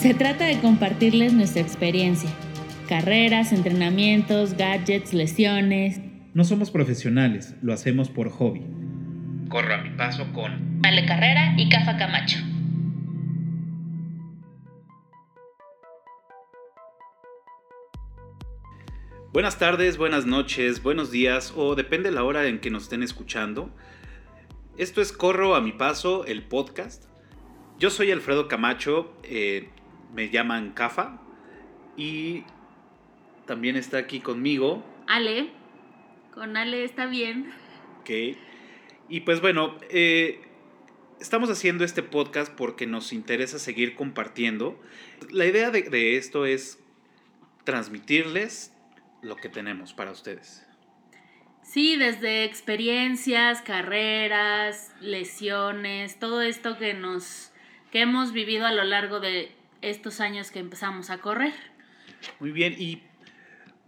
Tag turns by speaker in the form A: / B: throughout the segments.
A: Se trata de compartirles nuestra experiencia. Carreras, entrenamientos, gadgets, lesiones.
B: No somos profesionales, lo hacemos por hobby. Corro a mi paso con
A: Ale Carrera y Cafa Camacho.
B: Buenas tardes, buenas noches, buenos días o depende la hora en que nos estén escuchando. Esto es Corro a mi paso, el podcast. Yo soy Alfredo Camacho, eh, me llaman Cafa y también está aquí conmigo.
A: Ale, con Ale está bien.
B: Ok. Y pues bueno, eh, estamos haciendo este podcast porque nos interesa seguir compartiendo. La idea de, de esto es transmitirles lo que tenemos para ustedes.
A: Sí, desde experiencias, carreras, lesiones, todo esto que nos que hemos vivido a lo largo de estos años que empezamos a correr.
B: Muy bien, y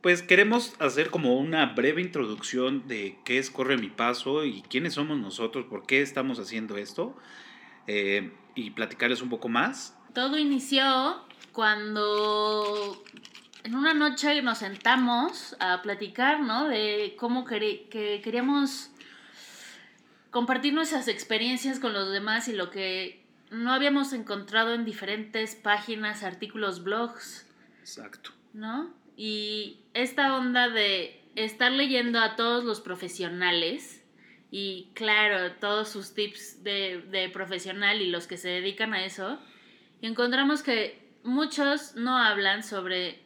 B: pues queremos hacer como una breve introducción de qué es Corre mi Paso y quiénes somos nosotros, por qué estamos haciendo esto eh, y platicarles un poco más.
A: Todo inició cuando en una noche nos sentamos a platicar, ¿no? De cómo que queríamos compartir nuestras experiencias con los demás y lo que no habíamos encontrado en diferentes páginas, artículos, blogs.
B: Exacto.
A: ¿No? Y esta onda de estar leyendo a todos los profesionales y claro, todos sus tips de, de profesional y los que se dedican a eso, y encontramos que muchos no hablan sobre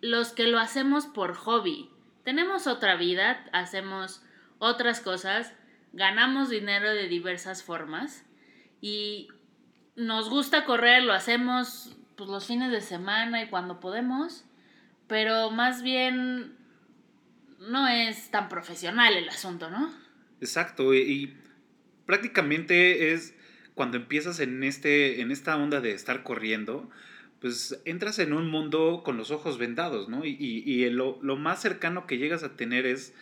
A: los que lo hacemos por hobby. Tenemos otra vida, hacemos otras cosas, ganamos dinero de diversas formas y nos gusta correr, lo hacemos pues, los fines de semana y cuando podemos, pero más bien no es tan profesional el asunto, ¿no?
B: Exacto, y, prácticamente es cuando empiezas en, este, en esta onda de estar corriendo, pues entras en un mundo con los ojos vendados, ¿no? Y, y, lo, lo, más cercano que llegas a tener es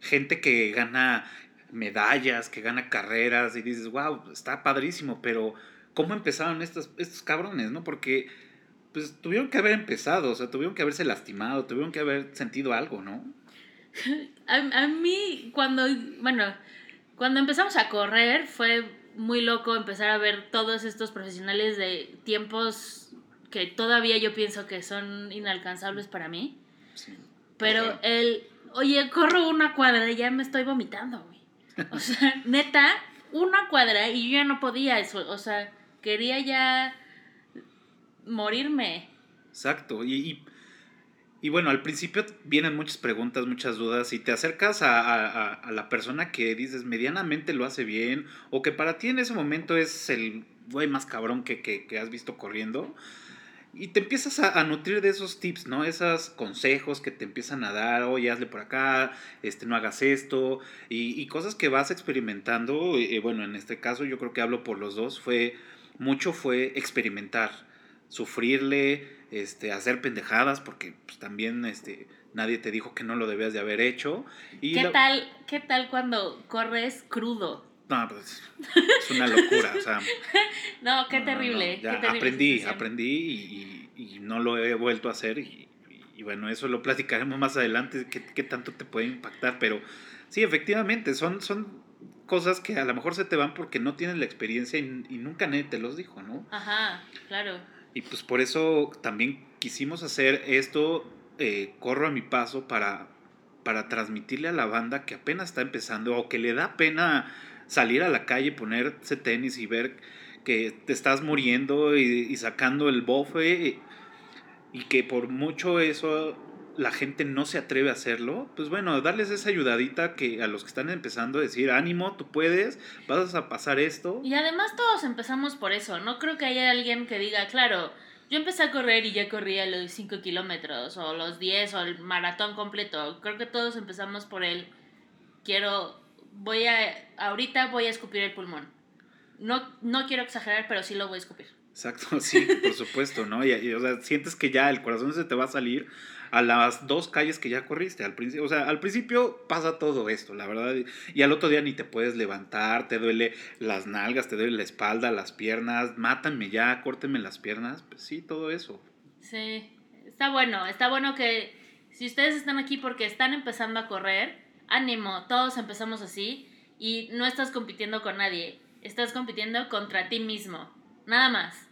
B: gente que gana medallas, que gana carreras y dices, wow, está padrísimo, pero ¿cómo empezaron estos, estos cabrones, no? Porque pues tuvieron que haber empezado, o sea, tuvieron que haberse lastimado, tuvieron que haber sentido algo, ¿no?
A: A, a mí, cuando, bueno, cuando empezamos a correr fue muy loco empezar a ver todos estos profesionales de tiempos que todavía yo pienso que son inalcanzables para mí. Pero el, oye, corro una cuadra y ya me estoy vomitando, güey. O sea, neta, una cuadra y yo ya no podía eso. O sea, quería ya morirme.
B: Exacto. Y, y, bueno, al principio vienen muchas preguntas, muchas dudas y te acercas a, a, la persona que dices medianamente lo hace bien o que para ti en ese momento es el güey más cabrón que, que, que has visto corriendo y te empiezas a, nutrir de esos tips, ¿no? Esos consejos que te empiezan a dar, oye, hazle por acá, este, no hagas esto, y, cosas que vas experimentando, y, bueno, en este caso yo creo que hablo por los dos, fue, mucho fue experimentar, sufrirle, este, hacer pendejadas, porque pues, también, este, nadie te dijo que no lo debías de haber hecho.
A: Y ¿Qué, tal, ¿Qué tal cuando corres crudo?
B: No, pues es una locura, o sea.
A: no, qué terrible.
B: ya aprendí, aprendí y, no lo he vuelto a hacer y, bueno, eso lo platicaremos más adelante, qué, tanto te puede impactar, pero sí, efectivamente, son, son cosas que a lo mejor se te van porque no tienes la experiencia y, nunca nadie te los dijo, ¿no?
A: Ajá, claro.
B: Y pues por eso también quisimos hacer esto, eh, corro a mi paso para, para transmitirle a la banda que apenas está empezando o que le da pena salir a la calle, ponerse tenis y ver que te estás muriendo y, sacando el bofe y, que por mucho eso la gente no se atreve a hacerlo, pues bueno, darles esa ayudadita que a los que están empezando a decir, ánimo, tú puedes, vas a pasar esto.
A: Y además todos empezamos por eso, no creo que haya alguien que diga, claro, yo empecé a correr y ya corría los 5 kilómetros o los 10 o el maratón completo, creo que todos empezamos por el, quiero voy a, ahorita voy a escupir el pulmón. no, no quiero exagerar, pero sí lo voy a escupir.
B: Exacto, sí, por supuesto, ¿no? Y, o sea, sientes que ya el corazón se te va a salir a las dos calles que ya corriste. Al principio, o sea, al principio pasa todo esto, la verdad. Y al otro día ni te puedes levantar, te duele las nalgas, te duele la espalda, las piernas, mátanme ya, córtenme las piernas. Pues sí, todo eso.
A: Sí, está bueno, está bueno que si ustedes están aquí porque están empezando a correr, ánimo, todos empezamos así y no estás compitiendo con nadie, estás compitiendo contra ti mismo, nada más.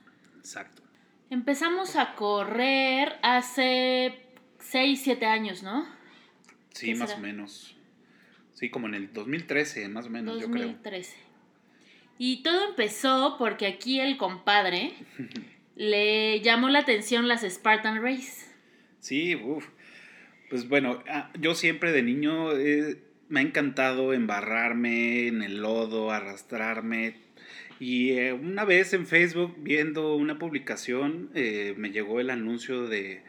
B: Exacto.
A: Empezamos a correr hace 6, 7 años, ¿no?
B: Sí, más o menos. Sí, como en el 2013, más o menos, 2013. yo creo.
A: Y todo empezó porque aquí el compadre le llamó la atención las Spartan Race.
B: Sí, uff. Pues bueno, ah, yo siempre de niño eh, me ha encantado embarrarme en el lodo, arrastrarme. Y eh, una vez en Facebook, viendo una publicación, eh, me llegó el anuncio de,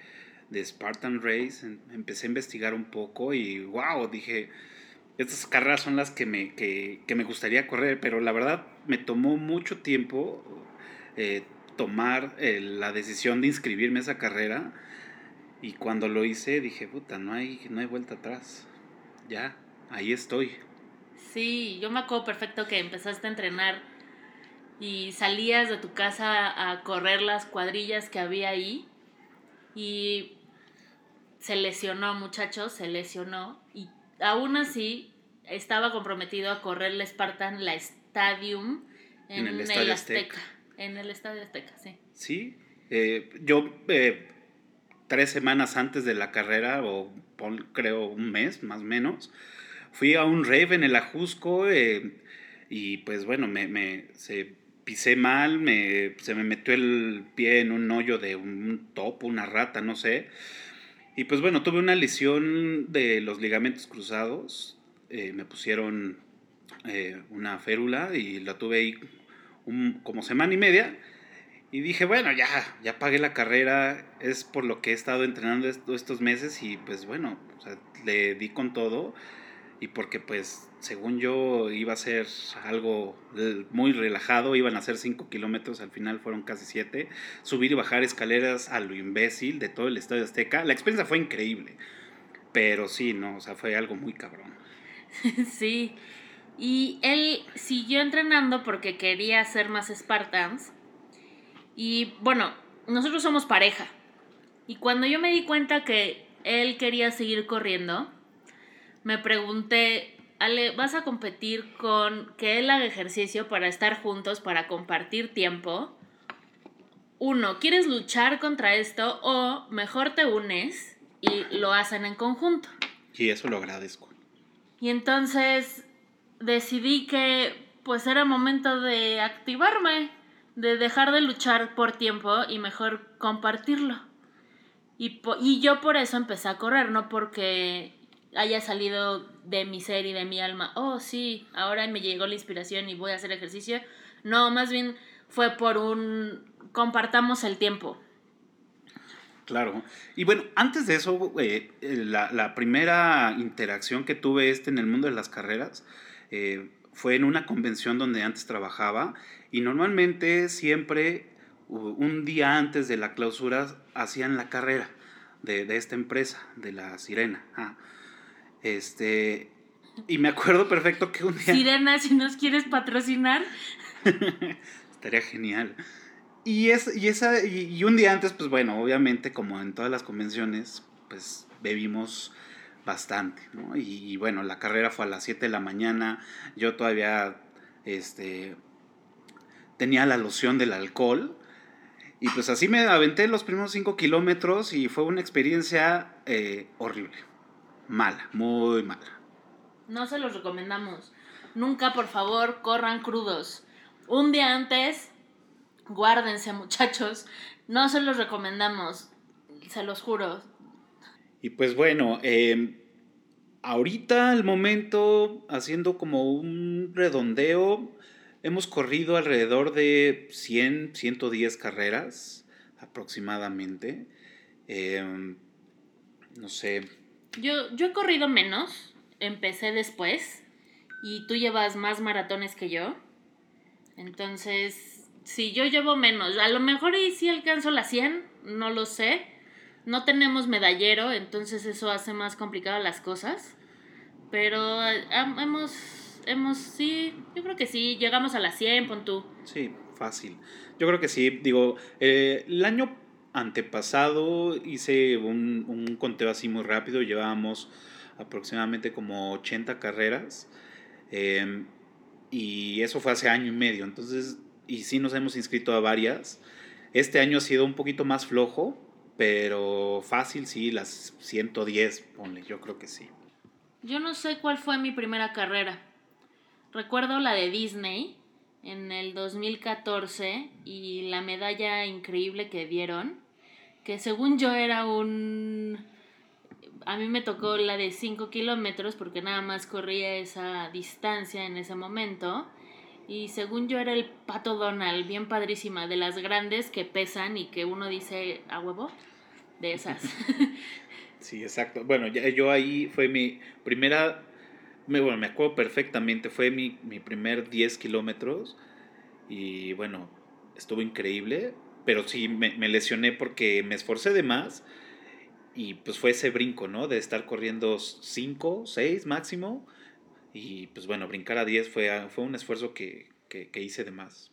B: Spartan Race, empecé a investigar un poco y wow, dije, estas carreras son las que me, que, me gustaría correr, pero la verdad me tomó mucho tiempo eh, tomar eh, la decisión de inscribirme a esa carrera y cuando lo hice dije, puta, no hay, no hay vuelta atrás, ya, ahí estoy.
A: Sí, yo me acuerdo perfecto que empezaste a entrenar y salías de tu casa a correr las cuadrillas que había ahí y se lesionó, muchachos, se lesionó y aún así estaba comprometido a correr la Spartan, la Stadium en, el, Estadio Azteca. En el Estadio Azteca, sí.
B: Sí, eh, yo eh, tres semanas antes de la carrera, o creo un mes más o menos, fui a un rave en el Ajusco eh, y pues bueno, me, me se pisé mal, me, se me metió el pie en un hoyo de un topo, una rata, no sé. Y pues bueno, tuve una lesión de los ligamentos cruzados. Eh, me pusieron eh, una férula y la tuve ahí como semana y media. Y dije, bueno, ya, ya pagué la carrera, es por lo que he estado entrenando estos meses y pues bueno, le di con todo y porque pues según yo iba a ser algo muy relajado, iban a ser 5 kilómetros, al final fueron casi 7, subir y bajar escaleras a lo imbécil de todo el Estadio Azteca, la experiencia fue increíble, pero sí, no, o sea, fue algo muy cabrón.
A: sí, y él siguió entrenando porque quería hacer más Spartans, y bueno, nosotros somos pareja, y cuando yo me di cuenta que él quería seguir corriendo, me pregunté, Ale, ¿vas a competir con que él haga ejercicio para estar juntos, para compartir tiempo? Uno, ¿quieres luchar contra esto o mejor te unes y lo hacen en conjunto?
B: Y eso lo agradezco.
A: Y entonces decidí que pues era momento de activarme, de dejar de luchar por tiempo y mejor compartirlo. Y, y yo por eso empecé a correr, no porque haya salido de mi ser y de mi alma, oh sí, ahora me llegó la inspiración y voy a hacer ejercicio. No, más bien fue por un compartamos el tiempo.
B: Claro. Y bueno, antes de eso, eh, la, primera interacción que tuve este en el mundo de las carreras eh, fue en una convención donde antes trabajaba y normalmente siempre un día antes de la clausura hacían la carrera de, de esta empresa, de la Sirena. Ah. Este, y me acuerdo perfecto que un día...
A: Sirena, si nos quieres patrocinar.
B: Estaría genial. Y, es, y, esa, y, un día antes, pues bueno, obviamente como en todas las convenciones, pues bebimos bastante, ¿no? Y, bueno, la carrera fue a las 7 de la mañana, yo todavía este, tenía la loción del alcohol, y pues así me aventé los primeros 5 kilómetros y fue una experiencia eh, horrible mala, muy mala.
A: No se los recomendamos. Nunca, por favor, corran crudos. Un día antes, guárdense, muchachos. No se los recomendamos, se los juro.
B: Y pues bueno, em, ahorita al momento, haciendo como un redondeo, hemos corrido alrededor de 100, 110 carreras aproximadamente. Em, no sé,
A: yo, yo he corrido menos, empecé después y tú llevas más maratones que yo. Entonces, si yo llevo menos. A lo mejor y sí alcanzo la 100, no lo sé. No tenemos medallero, entonces eso hace más complicadas las cosas. Pero eh, hemos, hemos, sí, yo creo que sí, llegamos a las 100, pon tú.
B: Sí, fácil. Yo creo que sí, digo, eh, el año antepasado hice un, un conteo así muy rápido, llevábamos aproximadamente como 80 carreras. Em, y eso fue hace año y medio. Entonces, y sí nos hemos inscrito a varias. Este año ha sido un poquito más flojo, pero fácil sí, las 110, ponle, yo creo que sí.
A: Yo no sé cuál fue mi primera carrera. Recuerdo la de Disney en el 2014 y la medalla increíble que dieron, que según yo era un a mí me tocó la de 5 kilómetros porque nada más corría esa distancia en ese momento. Y según yo era el pato Donald, bien padrísima, de las grandes que pesan y que uno dice a huevo, de esas.
B: Sí, exacto. Bueno, yo ahí fue mi primera, me, bueno, me acuerdo perfectamente, fue mi, mi primer 10 kilómetros y bueno, estuvo increíble, pero sí me, me lesioné porque me esforcé de más y pues fue ese brinco, ¿no? De estar corriendo 5, 6 máximo. Y pues bueno, brincar a 10 fue, fue un esfuerzo que, que, que hice de más.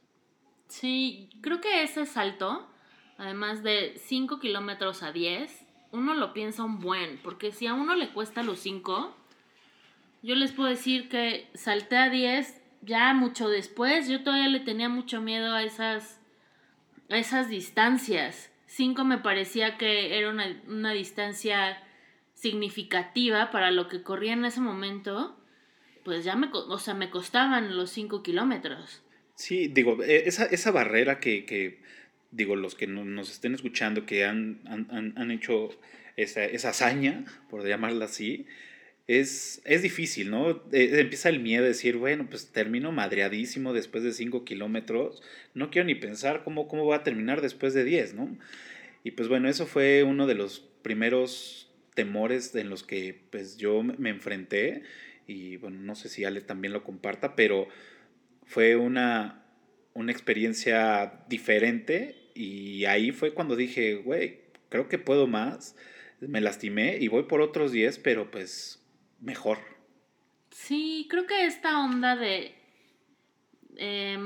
A: Sí, creo que ese salto, además de 5 kilómetros a 10, uno lo piensa un buen, porque si a uno le cuesta los 5, yo les puedo decir que salté a 10 ya mucho después, yo todavía le tenía mucho miedo a esas, esas distancias. 5 me parecía que era una, distancia significativa para lo que corría en ese momento, pues ya me, o sea, me costaban los 5 kilómetros.
B: Sí, digo, e, esa, esa barrera que, que, digo, los que nos estén escuchando, que han, han, han hecho esa, esa, hazaña, por llamarla así, es, es difícil, ¿no? Eh, empieza el miedo de decir, bueno, pues termino madreadísimo después de 5 kilómetros, no quiero ni pensar cómo, cómo va a terminar después de 10, ¿no? Y pues bueno, eso fue uno de los primeros temores en los que pues yo me enfrenté y bueno, no sé si Ale también lo comparta, pero fue una, una experiencia diferente y ahí fue cuando dije, güey, creo que puedo más, me lastimé y voy por otros 10, pero pues mejor.
A: Sí, creo que esta onda de eh,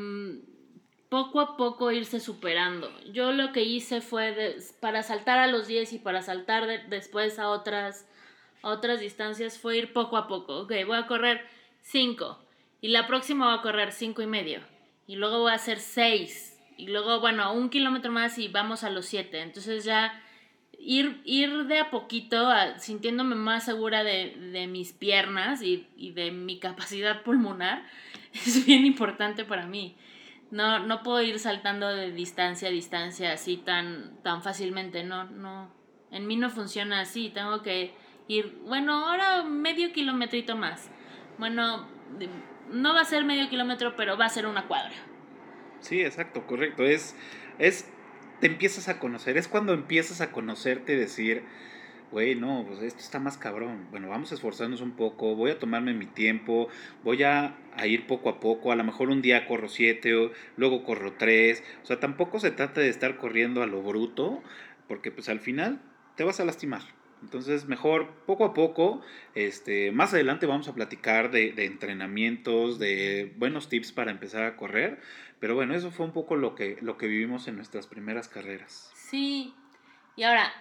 A: poco a poco irse superando. Yo lo que hice fue para saltar a los 10 y para saltar después a otras, a otras distancias fue ir poco a poco. Ok, voy a correr 5 y la próxima voy a correr 5 y medio y luego voy a hacer 6 y luego, bueno, un kilómetro más y vamos a los 7. Entonces ya ir, ir de a poquito, sintiéndome más segura de, de mis piernas y, y, de mi capacidad pulmonar, es bien importante para mí. No, no puedo ir saltando de distancia a distancia así tan, tan fácilmente, no, no. En mí no funciona así, tengo que ir, bueno, ahora medio kilometrito más. Bueno, no va a ser medio kilómetro, pero va a ser una cuadra.
B: Sí, exacto, correcto. Es, es, te empiezas a conocer, es cuando empiezas a conocerte, decir, güey, no, pues esto está más cabrón. Bueno, vamos a esforzarnos un poco, voy a tomarme mi tiempo, voy a, ir poco a poco. A lo mejor un día corro siete, luego corro tres. O sea, tampoco se trata de estar corriendo a lo bruto, porque pues al final te vas a lastimar. Entonces, mejor poco a poco, este, más adelante vamos a platicar de, de, entrenamientos, de buenos tips para empezar a correr. Pero bueno, eso fue un poco lo que, lo que vivimos en nuestras primeras carreras.
A: Sí, y ahora,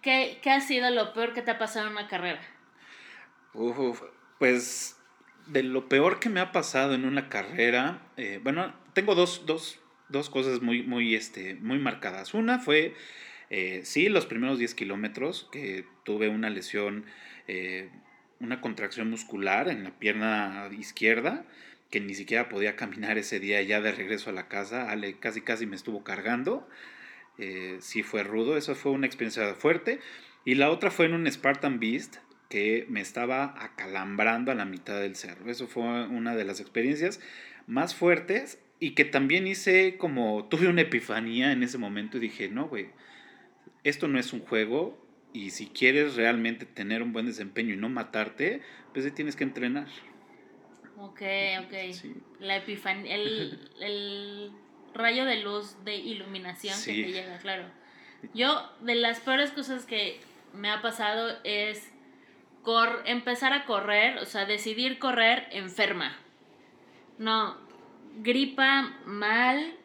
A: ¿qué, ha sido lo peor que te ha pasado en una carrera?
B: Uf, pues de lo peor que me ha pasado en una carrera, eh, bueno, tengo dos, dos, dos, cosas muy, muy, este, muy marcadas. Una fue, eh, sí, los primeros 10 kilómetros, que tuve una lesión, eh, una contracción muscular en la pierna izquierda, que ni siquiera podía caminar ese día ya de regreso a la casa. Ale casi, casi me estuvo cargando. Eh, sí fue rudo, eso fue una experiencia fuerte. Y la otra fue en un Spartan Beast que me estaba acalambrando a la mitad del cerro. Eso fue una de las experiencias más fuertes y que también hice como, tuve una epifanía en ese momento y dije, no, güey, esto no es un juego y si quieres realmente tener un buen desempeño y no matarte, pues tienes que entrenar.
A: Ok, ok. La epifanía, el, el, rayo de luz de iluminación que te llega, claro. Yo, de las peores cosas que me ha pasado es cor empezar a correr, o sea, decidir correr enferma. No, gripa mal,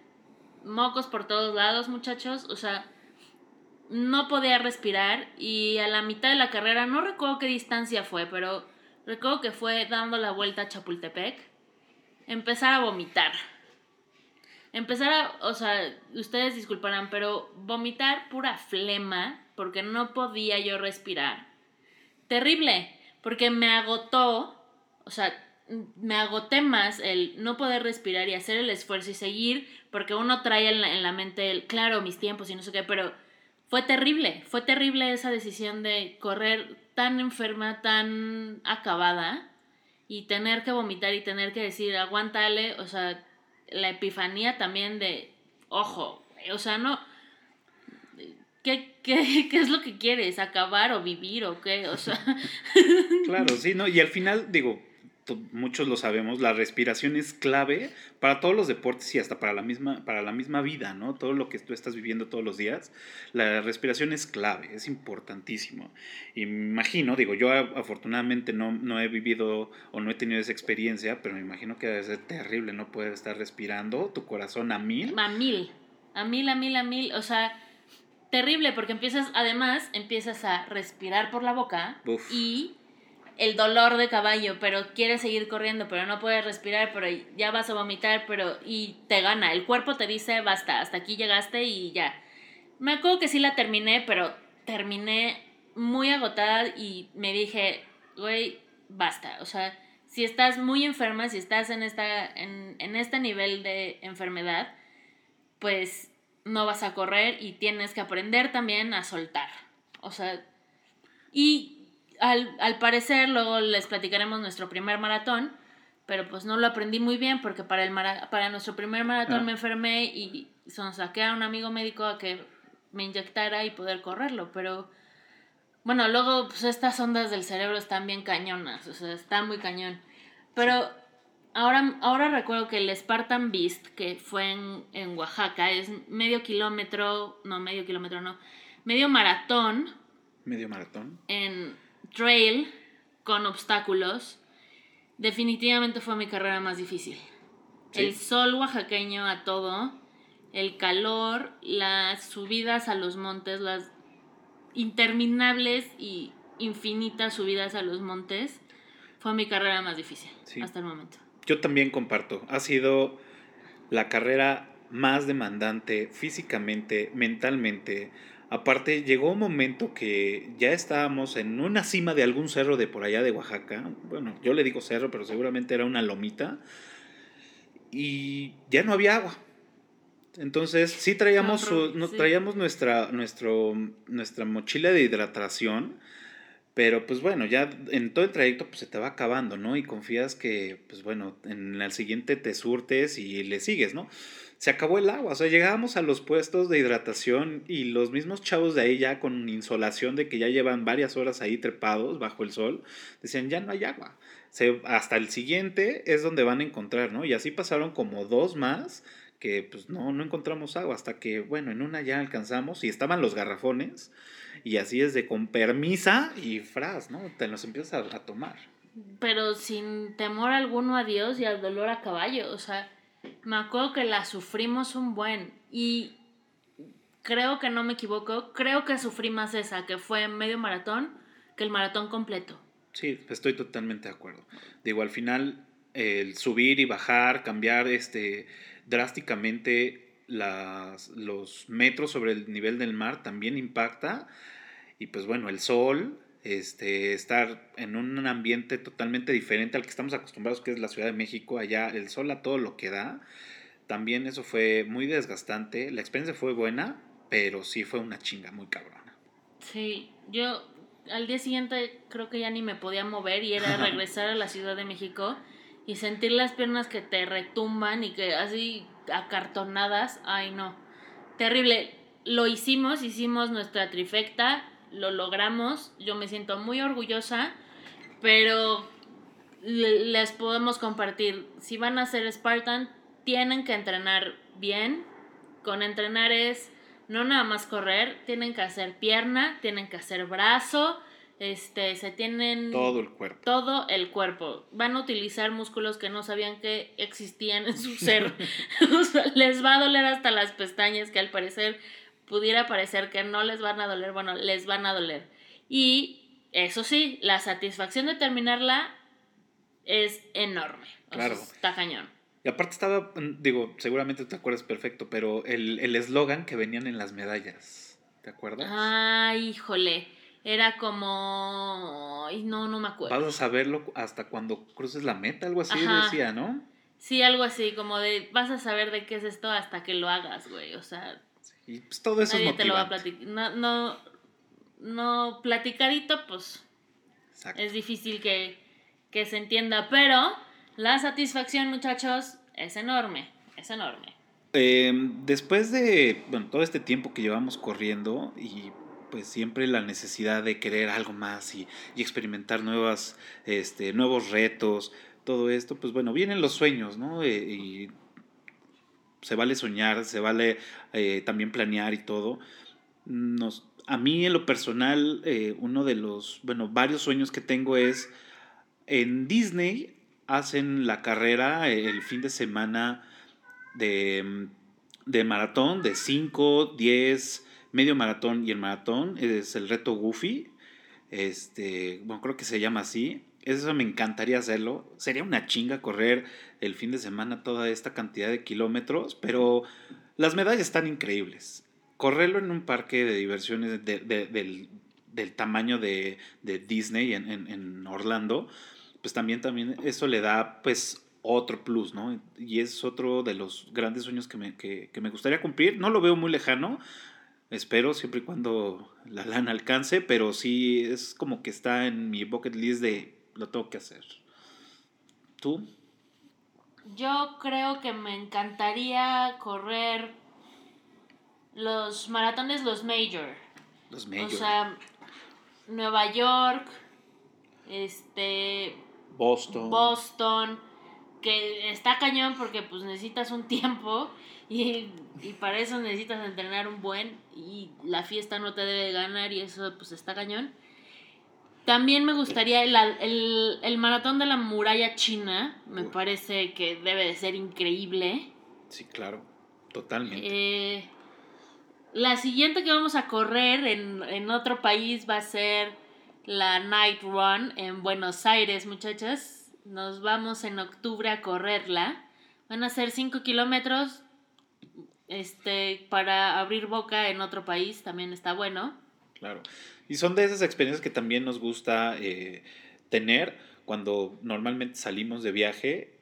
A: mocos por todos lados, muchachos, o sea, no podía respirar y a la mitad de la carrera, no recuerdo qué distancia fue, pero recuerdo que fue dando la vuelta a Chapultepec, empezar a vomitar. Empezar a, o sea, ustedes disculparán, pero vomitar pura flema, porque no podía yo respirar. Terrible, porque me agotó, o sea, me agoté más el no poder respirar y hacer el esfuerzo y seguir, porque uno trae en la, en la mente el, claro, mis tiempos y no sé qué, pero fue terrible, fue terrible esa decisión de correr tan enferma, tan acabada y tener que vomitar y tener que decir, aguántale, o sea, la epifanía también de, ojo, o sea, no, ¿qué, qué, qué es lo que quieres? ¿Acabar o vivir o qué? O sea...
B: claro, sí, ¿no? Y al final, digo, muchos lo sabemos, la respiración es clave para todos los deportes y hasta para la misma, para la misma vida, ¿no? Todo lo que tú estás viviendo todos los días, la respiración es clave, es importantísimo. Y me imagino, digo, yo afortunadamente no, no he vivido o no he tenido esa experiencia, pero me imagino que debe ser terrible no poder estar respirando, tu corazón a mil.
A: A mil, a mil, a mil, a mil, o sea, terrible porque empiezas, además, empiezas a respirar por la boca y el dolor de caballo, pero quieres seguir corriendo, pero no puedes respirar, pero ya vas a vomitar, pero y te gana. El cuerpo te dice, basta, hasta aquí llegaste y ya. Me acuerdo que sí la terminé, pero terminé muy agotada y me dije, güey, basta. O sea, si estás muy enferma, si estás en, esta, en, en este nivel de enfermedad, pues no vas a correr y tienes que aprender también a soltar. O sea, y al, al parecer, luego les platicaremos nuestro primer maratón, pero pues no lo aprendí muy bien porque para, el para nuestro primer maratón ah. me enfermé y saqué a un amigo médico a que me inyectara y poder correrlo, pero bueno, luego pues estas ondas del cerebro están bien cañonas, o sea, está muy cañón. Pero ahora, ahora recuerdo que el Spartan Beast, que fue en, en Oaxaca, es medio kilómetro, no, medio kilómetro, no, medio maratón.
B: Medio maratón.
A: En trail con obstáculos, definitivamente fue mi carrera más difícil. El sol oaxaqueño a todo, el calor, las subidas a los montes, las interminables y infinitas subidas a los montes, fue mi carrera más difícil hasta el momento.
B: Yo también comparto. Ha sido la carrera más demandante físicamente, mentalmente, Aparte, llegó un momento que ya estábamos en una cima de algún cerro de por allá de Oaxaca. Bueno, yo le digo cerro, pero seguramente era una lomita. Y ya no había agua. Entonces, sí traíamos, traíamos nuestra, nuestro, nuestra mochila de hidratación. Pero pues bueno, ya en todo el trayecto pues se te va acabando, ¿no? Y confías que, pues bueno, en el siguiente te surtes y le sigues, ¿no? Se acabó el agua. O sea, llegábamos a los puestos de hidratación y los mismos chavos de ahí ya con insolación de que ya llevan varias horas ahí trepados bajo el sol, decían, ya no hay agua. Hasta el siguiente es donde van a encontrar, ¿no? Y así pasaron como dos más que pues no, no encontramos agua hasta que, bueno, en una ya alcanzamos y estaban los garrafones y así es de con permisa y fras, ¿no? Te los empiezas a, a tomar.
A: Pero sin temor alguno a Dios y al dolor a caballo, o sea, me acuerdo que la sufrimos un buen y creo que no me equivoco, creo que sufrí más esa, que fue medio maratón, que el maratón completo.
B: Sí, estoy totalmente de acuerdo. Digo, al final el subir y bajar, cambiar este drásticamente las, los metros sobre el nivel del mar también impacta. Y pues bueno, el sol, este, estar en un ambiente totalmente diferente al que estamos acostumbrados, que es la Ciudad de México, allá el sol a todo lo que da. También eso fue muy desgastante. La experiencia fue buena, pero sí fue una chinga muy cabrona.
A: Sí, yo al día siguiente creo que ya ni me podía mover y era regresar a la Ciudad de México y sentir las piernas que te retumban y que así acartonadas. Ay, no. Terrible. Lo hicimos, hicimos nuestra trifecta lo logramos, yo me siento muy orgullosa, pero les podemos compartir, si van a ser Spartan, tienen que entrenar bien. Con entrenar es no nada más correr, tienen que hacer pierna, tienen que hacer brazo, este, se tienen...
B: Todo el cuerpo.
A: Todo el cuerpo. Van a utilizar músculos que no sabían que existían en su ser. les va a doler hasta las pestañas, que al parecer pudiera parecer que no les van a doler. Bueno, les van a doler. Y eso sí, la satisfacción de terminarla es enorme. claro. está cañón.
B: Y aparte estaba, mm, digo, seguramente te acuerdas perfecto, pero el eslogan que venían en las medallas, ¿te acuerdas?
A: Ay, híjole, era como... Ay, no, no me acuerdo.
B: Vas a saberlo hasta cuando cruces la meta, algo así decía, ¿no?
A: Sí, algo así, como de, vas a saber de qué es esto hasta que lo hagas, güey, o sea...
B: Y pues todo eso nadie te lo va a
A: platicar. No, no, no, platicadito, pues... Es difícil que, que se entienda, pero la satisfacción, muchachos, es enorme, es enorme.
B: Em, después de bueno, todo este tiempo que llevamos corriendo y pues siempre la necesidad de querer algo más y, experimentar nuevas, este, nuevos retos, todo esto, pues bueno, vienen los sueños, ¿no? Eh, y se vale soñar, se vale eh, también planear y todo. Nos, a mí en lo personal, eh, uno de los, bueno, varios sueños que tengo es en Disney hacen la carrera el fin de semana de, de maratón de 5, 10, medio maratón y el maratón. Es el reto Goofy. Este, bueno, creo que se llama así. Eso me encantaría hacerlo. Sería una chinga correr el fin de semana toda esta cantidad de kilómetros, pero las medallas están increíbles. Correrlo en un parque de diversiones del, tamaño de, Disney en, en Orlando pues también, también eso le da pues otro plus, ¿no? Y es otro de los grandes sueños que me, que, me gustaría cumplir. No lo veo muy lejano, espero siempre y cuando la lana alcance, pero sí es como que está en mi bucket list de lo tengo que hacer. ¿Tú?
A: Yo creo que me encantaría correr los maratones, los major. Los major. O sea, Nueva York, este,
B: Boston.
A: Boston, que está cañón porque pues necesitas un tiempo y, para eso necesitas entrenar un buen y la fiesta no te debe ganar y eso pues está cañón. También me gustaría el, el, maratón de la muralla china, me parece que debe de ser increíble.
B: Sí, claro, totalmente.
A: Eh, la siguiente que vamos a correr en, en otro país va a ser la Night Run en Buenos Aires, muchachas. Nos vamos en octubre a correrla. Van a ser 5 kilómetros. Este, para abrir boca en otro país también está bueno.
B: Claro. Y son de esas experiencias que también nos gusta eh, tener cuando normalmente salimos de viaje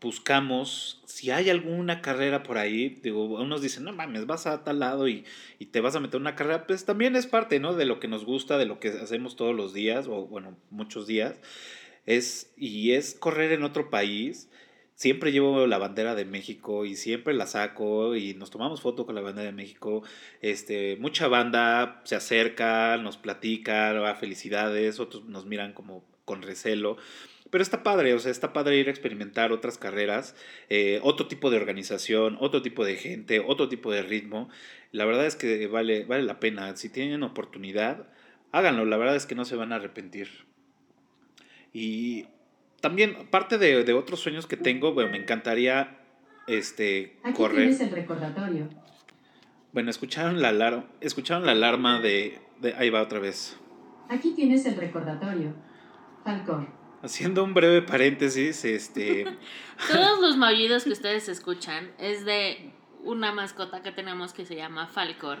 B: buscamos si hay alguna carrera por ahí, digo, unos dicen, no mames, vas a tal lado y, te vas a meter una carrera, pues también es parte, ¿no? De lo que nos gusta, de lo que hacemos todos los días, o bueno, muchos días, es, y es correr en otro país. Siempre llevo la bandera de México y siempre la saco y nos tomamos foto con la bandera de México. Este, mucha banda se acerca, nos platican, ah, felicidades, otros nos miran como con recelo. Pero está padre, o sea, está padre ir a experimentar otras carreras, eh, otro tipo de organización, otro tipo de gente, otro tipo de ritmo. La verdad es que vale, vale la pena. Si tienen oportunidad, háganlo. La verdad es que no se van a arrepentir. Y también, parte de, otros sueños que tengo, bueno, me encantaría este,
C: Aquí correr. Tienes el recordatorio.
B: Bueno, escucharon la, alarma, escucharon la alarma de, de... Ahí va otra vez.
C: Aquí tienes el recordatorio. Falcón.
B: Haciendo un breve paréntesis, este...
A: Todos los maullidos que ustedes escuchan es de una mascota que tenemos que se llama Falcor,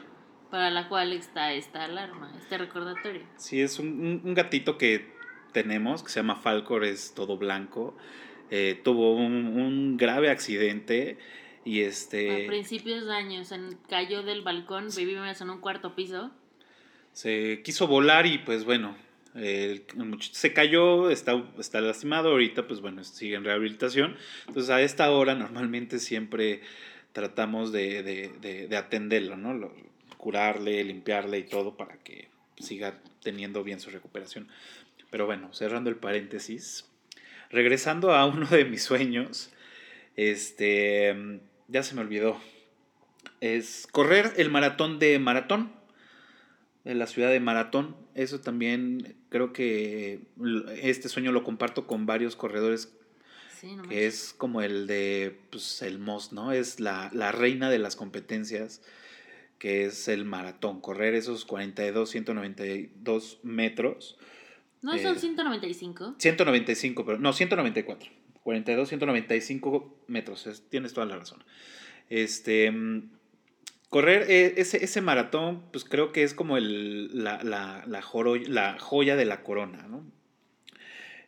A: para la cual está esta alarma, este recordatorio.
B: Sí, es un, un gatito que tenemos, que se llama Falcor, es todo blanco. Eh, tuvo un, un, grave accidente y este...
A: A principios de años, en, cayó del balcón, vivimos en un cuarto piso.
B: Se quiso volar y pues bueno, se cayó, está, está lastimado, ahorita pues bueno, sigue en rehabilitación. Entonces a esta hora normalmente siempre tratamos de, de, de, atenderlo, ¿no? curarle, limpiarle y todo para que siga teniendo bien su recuperación. Pero bueno, cerrando el paréntesis, regresando a uno de mis sueños, este, ya se me olvidó, es correr el maratón de maratón, de la ciudad de Maratón. Eso también creo que este sueño lo comparto con varios corredores
A: Sí, no
B: que es como el de pues, el most, ¿no? Es la, la reina de las competencias, que es el maratón, correr esos 42, 192 metros.
A: ¿No son
B: eh,
A: 195?
B: 195, pero no, 194. 42, 195 metros, es- tienes toda la razón. Este, mm, correr eh, ese, ese maratón, pues creo que es como el, la, la, la, joro- la joya de la corona, ¿no?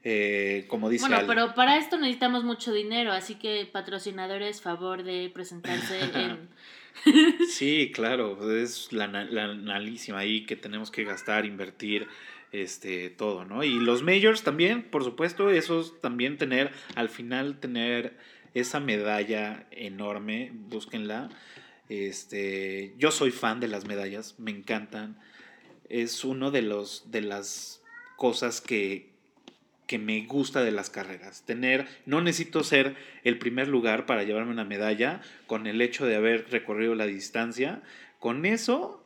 B: Eh, como dice
A: Bueno, pero para esto necesitamos mucho dinero, así que patrocinadores, favor de presentarse en...
B: Sí, claro, es la, la analísima ahí que tenemos que gastar, invertir, este, todo, ¿no? Y los majors también, por supuesto, esos también tener, al final tener esa medalla enorme, búsquenla. Este, yo soy fan de las medallas, me encantan. Es uno de los de las cosas que, que me gusta de las carreras. Tener, no necesito ser el primer lugar para llevarme una medalla, con el hecho de haber recorrido la distancia. Con eso,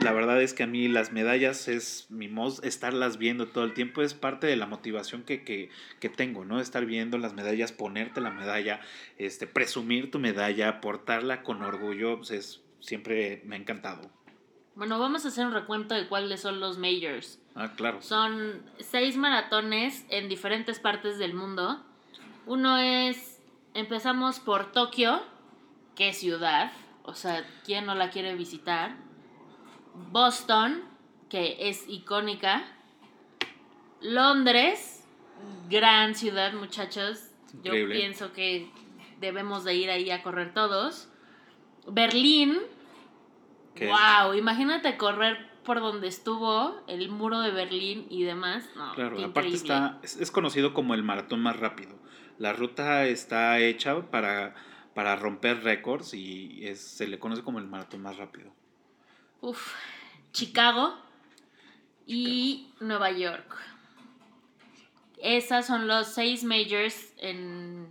B: la verdad es que a mí las medallas es mi mos, estarlas viendo todo el tiempo es parte de la motivación que, que, que tengo, ¿no? Estar viendo las medallas, ponerte la medalla, este, presumir tu medalla, portarla con orgullo, pues es, siempre me ha encantado.
A: Bueno, vamos a hacer un recuento de cuáles son los majors.
B: Ah, claro.
A: Son seis maratones en diferentes partes del mundo. Uno es, empezamos por Tokio, es ciudad, o sea, ¿quién no la quiere visitar? Boston, que es icónica. Londres, gran ciudad, muchachos. Yo pienso que debemos de ir ahí a correr todos. Berlín, wow, imagínate correr por donde estuvo el muro de Berlín y demás. No,
B: Claro, aparte está, es, es conocido como el maratón más rápido. La ruta está hecha para, para romper récords y es, se le conoce como el maratón más rápido.
A: Uf, Chicago y Nueva York. Esas son los seis majors en,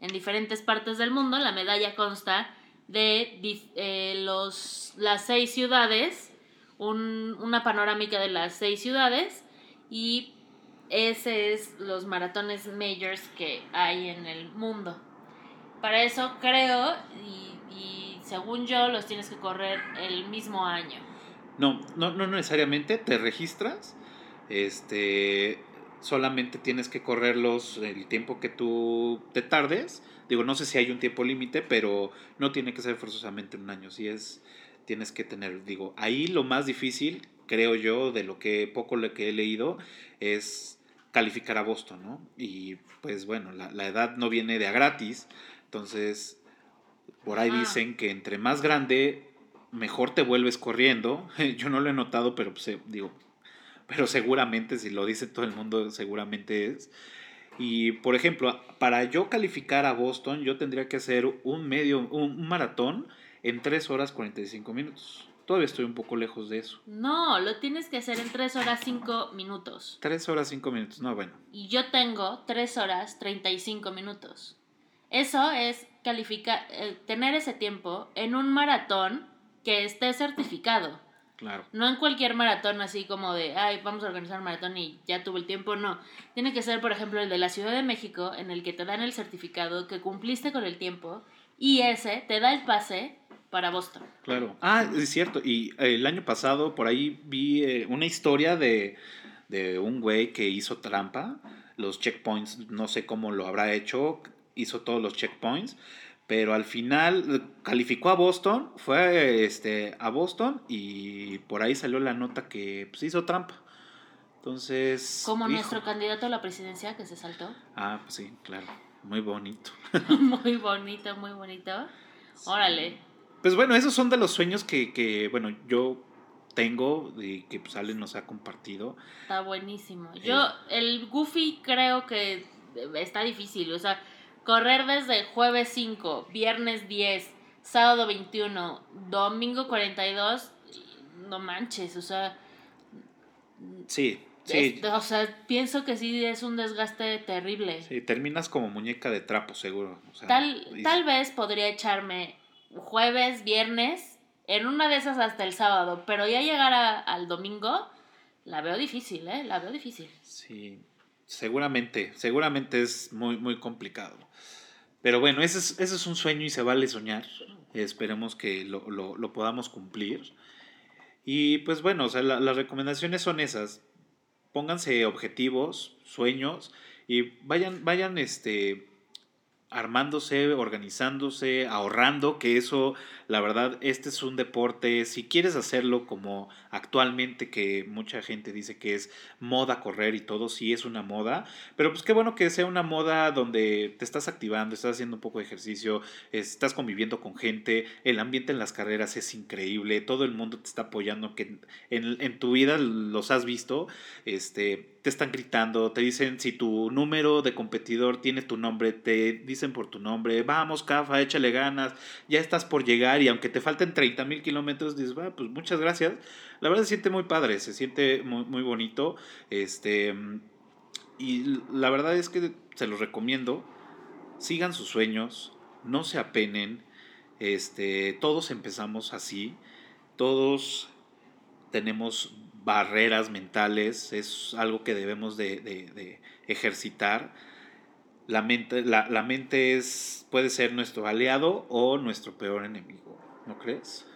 A: en diferentes partes del mundo. La medalla consta de eh, los, las seis ciudades, un- una panorámica de las seis ciudades y ese es los maratones majors que hay en el mundo. Para eso creo y, y según yo los tienes que correr el mismo año.
B: No, no, no necesariamente, te registras, este, solamente tienes que correrlos el tiempo que tú te tardes. Digo, no sé si hay un tiempo límite, pero no tiene que ser forzosamente un año. Si es, tienes que tener, digo, ahí lo más difícil, creo yo, de lo que poco lo que he leído, es calificar a Boston, ¿no? Y pues bueno, la, la edad no viene de a gratis, entonces por ahí
A: Ajá.
B: dicen que entre más grande, mejor te vuelves corriendo. Yo no lo he notado, pero pues, eh, digo, pero seguramente si lo dice todo el mundo, seguramente es. Y por ejemplo, para yo calificar a Boston, yo tendría que hacer un medio, un, un maratón en 3 horas 45 minutos. Todavía estoy un poco lejos de eso.
A: No, lo tienes que hacer en 3 horas 5 minutos.
B: 3 horas 5 minutos, no, bueno.
A: Y yo tengo 3 horas 35 minutos. Eso es calificar, eh, tener ese tiempo en un maratón que esté certificado.
B: Claro.
A: No en cualquier maratón así como de, ay, vamos a organizar un maratón y ya tuve el tiempo, no. Tiene que ser, por ejemplo, el de la Ciudad de México, en el que te dan el certificado que cumpliste con el tiempo y ese te da el pase para Boston.
B: Claro. Ah, es cierto. Y eh, el año pasado por ahí vi eh, una historia de, de un güey que hizo trampa. Los checkpoints, no sé cómo lo habrá hecho. Hizo todos los checkpoints. Pero al final eh, calificó a Boston. Fue este, a Boston. Y por ahí salió la nota que pues, hizo trampa. Entonces.
A: Como
B: hijo.
A: nuestro candidato a la presidencia que se saltó.
B: Ah, pues sí, claro. Muy bonito.
A: muy bonito, muy bonito. Órale.
B: Pues bueno, esos son de los sueños que, que bueno, yo tengo y que pues Ale nos ha compartido.
A: Está buenísimo. Yo, el Goofy creo que está difícil. O sea, correr desde jueves 5, viernes 10, sábado 21, domingo 42, no manches, o sea,
B: Sí, Sí.
A: Es- o sea, pienso que sí es un desgaste terrible.
B: Sí, terminas como muñeca de trapo, seguro. o sea,
A: Tal,
B: y-
A: tal vez podría echarme jueves, viernes, en una de esas hasta el sábado, pero ya llegar a- al domingo, la veo difícil, ¿eh? La veo difícil.
B: Sí, seguramente, seguramente es muy, muy complicado. Pero bueno, ese es, ese es un sueño y se vale soñar. Esperemos que lo, lo- lo podamos cumplir. Y pues bueno, o sea, la- las recomendaciones son esas. Pónganse objetivos, sueños y vayan, vayan este, armándose, organizándose, ahorrando, que eso, la verdad, este es un deporte, si quieres hacerlo como actualmente, que mucha gente dice que es moda correr y todo, sí es una moda, pero pues qué bueno que sea una moda donde te estás activando, estás haciendo un poco de ejercicio, estás conviviendo con gente, el ambiente en las carreras es increíble, todo el mundo te está apoyando, que en, en tu vida los has visto, este, te están gritando, te dicen si tu número de competidor tiene tu nombre, te dicen por tu nombre, vamos, Cafa, échale ganas, ya estás por llegar y aunque te falten 30 mil kilómetros, dices, va, pues muchas gracias. La verdad se siente muy padre, se siente muy, muy bonito, este, y la verdad es que se los recomiendo, sigan sus sueños, no se apenen, este, todos empezamos así, todos tenemos barreras mentales, es algo que debemos de, de- ejercitar. La mente, la, la mente es, puede ser nuestro aliado o nuestro peor enemigo, ¿no crees?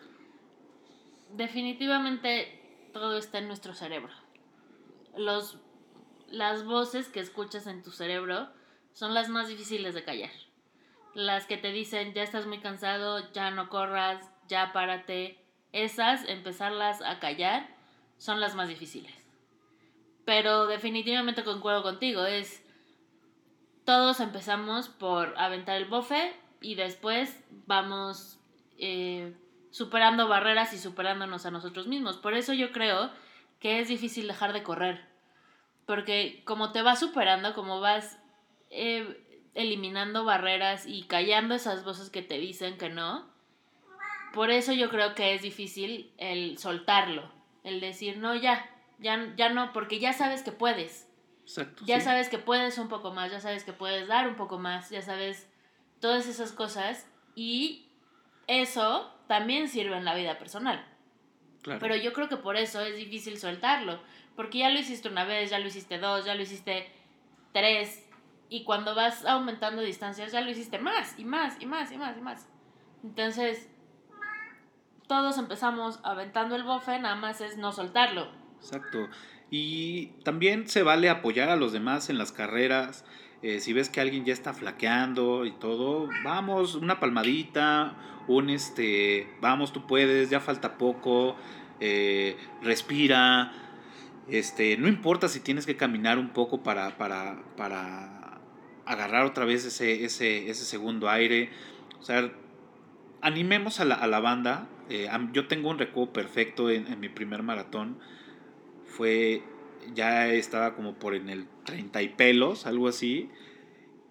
A: Definitivamente todo está en nuestro cerebro. Los, las voces que escuchas en tu cerebro son las más difíciles de callar. Las que te dicen, ya estás muy cansado, ya no corras, ya párate. Esas, empezarlas a callar, son las más difíciles. Pero definitivamente concuerdo contigo, es... Todos empezamos por aventar el bofe y después vamos eh, superando barreras y superándonos a nosotros mismos. Por eso yo creo que es difícil dejar de correr. Porque como te vas superando, como vas eh, eliminando barreras y callando esas voces que te dicen que no, por eso yo creo que es difícil el soltarlo, el decir, no, ya, ya, ya no, porque ya sabes que puedes.
B: Exacto.
A: Ya
B: sí.
A: sabes que puedes un poco más, ya sabes que puedes dar un poco más, ya sabes todas esas cosas y eso también sirve en la vida personal.
B: Claro.
A: Pero yo creo que por eso es difícil soltarlo, porque ya lo hiciste una vez, ya lo hiciste dos, ya lo hiciste tres y cuando vas aumentando distancias ya lo hiciste más y más y más y más y más. Entonces, todos empezamos aventando el bofe, nada más es no soltarlo.
B: Exacto. Y también se vale apoyar a los demás en las carreras. Eh, si ves que alguien ya está flaqueando y todo, vamos, una palmadita, un este, vamos, tú puedes, ya falta poco, eh, respira. Este, no importa si tienes que caminar un poco para, para, para agarrar otra vez ese, ese, ese segundo aire. O sea, animemos a la, a la banda. Eh, yo tengo un recuerdo perfecto en, mi primer maratón. Fue, ya estaba como por en el 30 y pelos, algo así.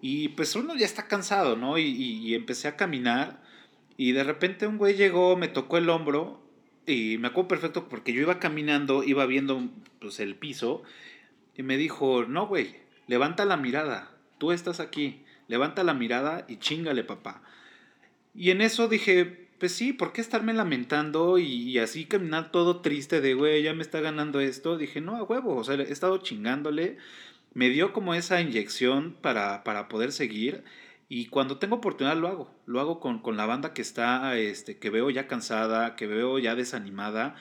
B: Y pues uno ya está cansado, ¿no? Y empecé a caminar. Y de repente un güey llegó, me tocó el hombro. Y me acuerdo perfecto porque yo iba caminando, iba viendo pues, el piso. Y me dijo, no, güey, levanta la mirada. Tú estás aquí. Levanta la mirada y chingale, papá. Y en eso dije, pues sí, ¿por qué estarme lamentando y, y así caminar todo triste de, güey, ya me está ganando esto? Dije, no, a huevo, o sea, he estado chingándole. Me dio como esa inyección para, para poder seguir. Y cuando tengo oportunidad lo hago. Lo hago con, con la banda que está, este, que veo ya cansada, que veo ya desanimada.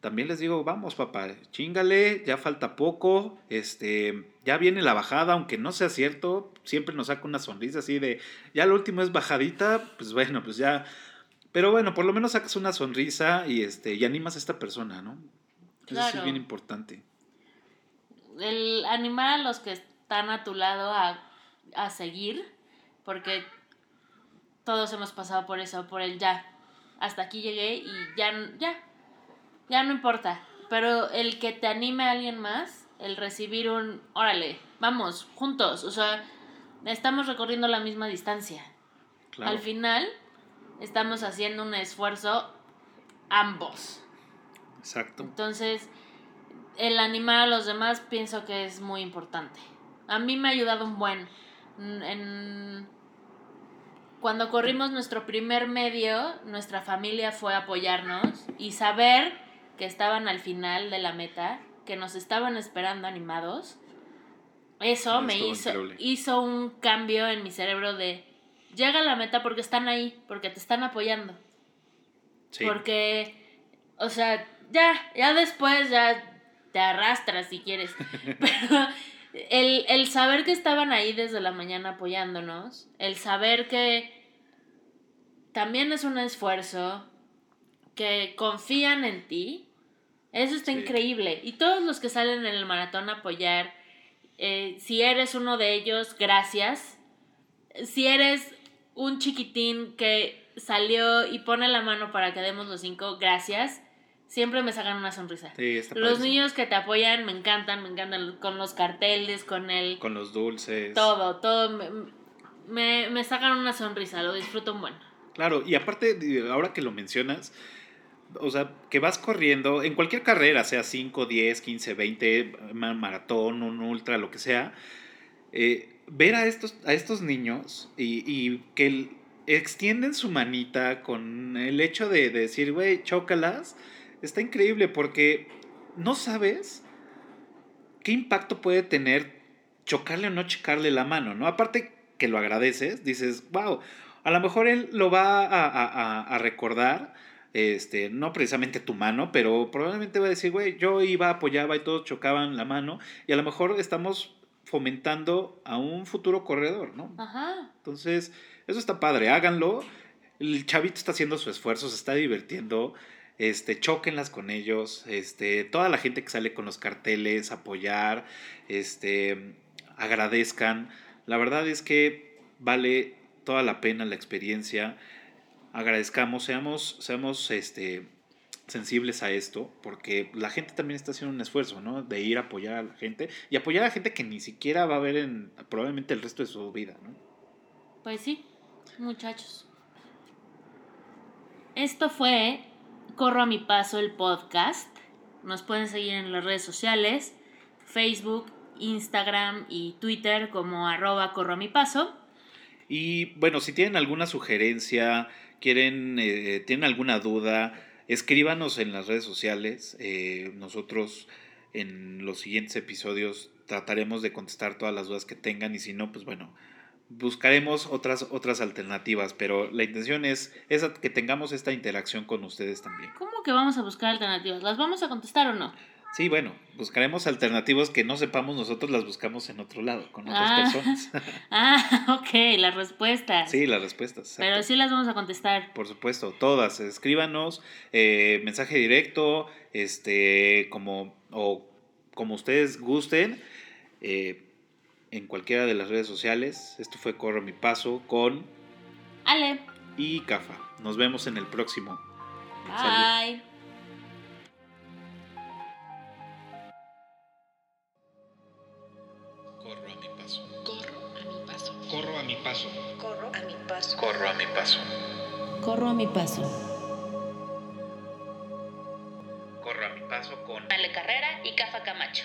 B: También les digo, vamos, papá, chingale, ya falta poco, este, ya viene la bajada, aunque no sea cierto, siempre nos saca una sonrisa así de, ya lo último es bajadita, pues bueno, pues ya, pero bueno, por lo menos sacas una sonrisa y este, y animas a esta persona, ¿no? Eso
A: Claro.
B: es bien importante.
A: el animar a los que están a tu lado a, a seguir, porque todos hemos pasado por eso, por el ya. Hasta aquí llegué y ya, ya, ya no importa. Pero el que te anime a alguien más, el recibir un, órale, vamos, juntos, o sea, estamos recorriendo la misma distancia.
B: Claro.
A: Al final, estamos haciendo un esfuerzo ambos.
B: Exacto.
A: Entonces, el animar a los demás pienso que es muy importante. A mí me ha ayudado un buen. En- en- Cuando corrimos nuestro primer medio, nuestra familia fue a apoyarnos y saber que estaban al final de la meta, que nos estaban esperando animados, eso me hizo,
B: increíble.
A: hizo un cambio en mi cerebro de llega a la meta porque están ahí, porque te están apoyando.
B: Sí.
A: Porque, o sea, ya, ya después ya te arrastras si quieres. Pero el, el saber que estaban ahí desde la mañana apoyándonos, el saber que también es un esfuerzo, que confían en ti, eso está
B: Sí.
A: increíble. Y todos los que salen en el maratón a apoyar, eh, si eres uno de ellos, gracias. Si eres un chiquitín que salió y pone la mano para que demos los cinco, gracias. Siempre me sacan una sonrisa.
B: Sí, está
A: Los
B: padrísimo.
A: niños que te apoyan me encantan, me encantan con los carteles, con el...
B: Con los dulces.
A: Todo, todo. Me, me, me sacan una sonrisa, lo disfruto un buen.
B: Claro, y aparte, ahora que lo mencionas, o sea, que vas corriendo en cualquier carrera, sea 5, 10, 15, 20, ma- maratón, un ultra, lo que sea, eh, ver a estos, a estos niños y, y que extienden su manita con el hecho de, de decir, güey, chócalas, está increíble porque no sabes qué impacto puede tener chocarle o no chocarle la mano, ¿no? Aparte que lo agradeces, dices, wow, a lo mejor él lo va a, a- a- a recordar, este, no precisamente tu mano, pero probablemente va a decir, güey, yo iba, apoyaba y todos chocaban la mano, y a lo mejor estamos fomentando a un futuro corredor, ¿no?
A: Ajá.
B: Entonces, eso está padre, háganlo. El chavito está haciendo su esfuerzo, se está divirtiendo. Este, chóquenlas con ellos. Este, toda la gente que sale con los carteles, apoyar, este, agradezcan. La verdad es que vale toda la pena la experiencia. Agradezcamos, seamos, seamos este, sensibles a esto, porque la gente también está haciendo un esfuerzo, ¿no? De ir a apoyar a la gente y apoyar a gente que ni siquiera va a ver en probablemente el resto de su vida, ¿no?
A: Pues sí, muchachos. Esto fue Corro a mi paso el podcast. Nos pueden seguir en las redes sociales, Facebook, Instagram y Twitter como arroba corro a mi paso.
B: Y bueno, si tienen alguna sugerencia, quieren, eh, tienen alguna duda, escríbanos en las redes sociales. Eh, nosotros en los siguientes episodios trataremos de contestar todas las dudas que tengan y si no, pues bueno, buscaremos otras, otras alternativas. Pero la intención es, es que tengamos esta interacción con ustedes también.
A: ¿Cómo que vamos a buscar alternativas? ¿Las vamos a contestar o no?
B: Sí, bueno, buscaremos alternativas que no sepamos nosotros, las buscamos en otro lado, con otras
A: Ah.
B: personas.
A: Ah, ok, las respuestas.
B: sí, las respuestas.
A: Pero sí las vamos a contestar.
B: Por supuesto, todas. Escríbanos, eh, mensaje directo, este, como, o como ustedes gusten, eh, en cualquiera de las redes sociales. Esto fue Corro mi Paso con
A: Ale,
B: y Cafa. Nos vemos en el próximo.
A: bye.
D: Corro a mi paso.
E: Corro a mi paso.
B: Corro a mi paso.
F: Corro a mi paso.
B: Corro a mi paso con
A: Ale Carrera y Cafa Camacho.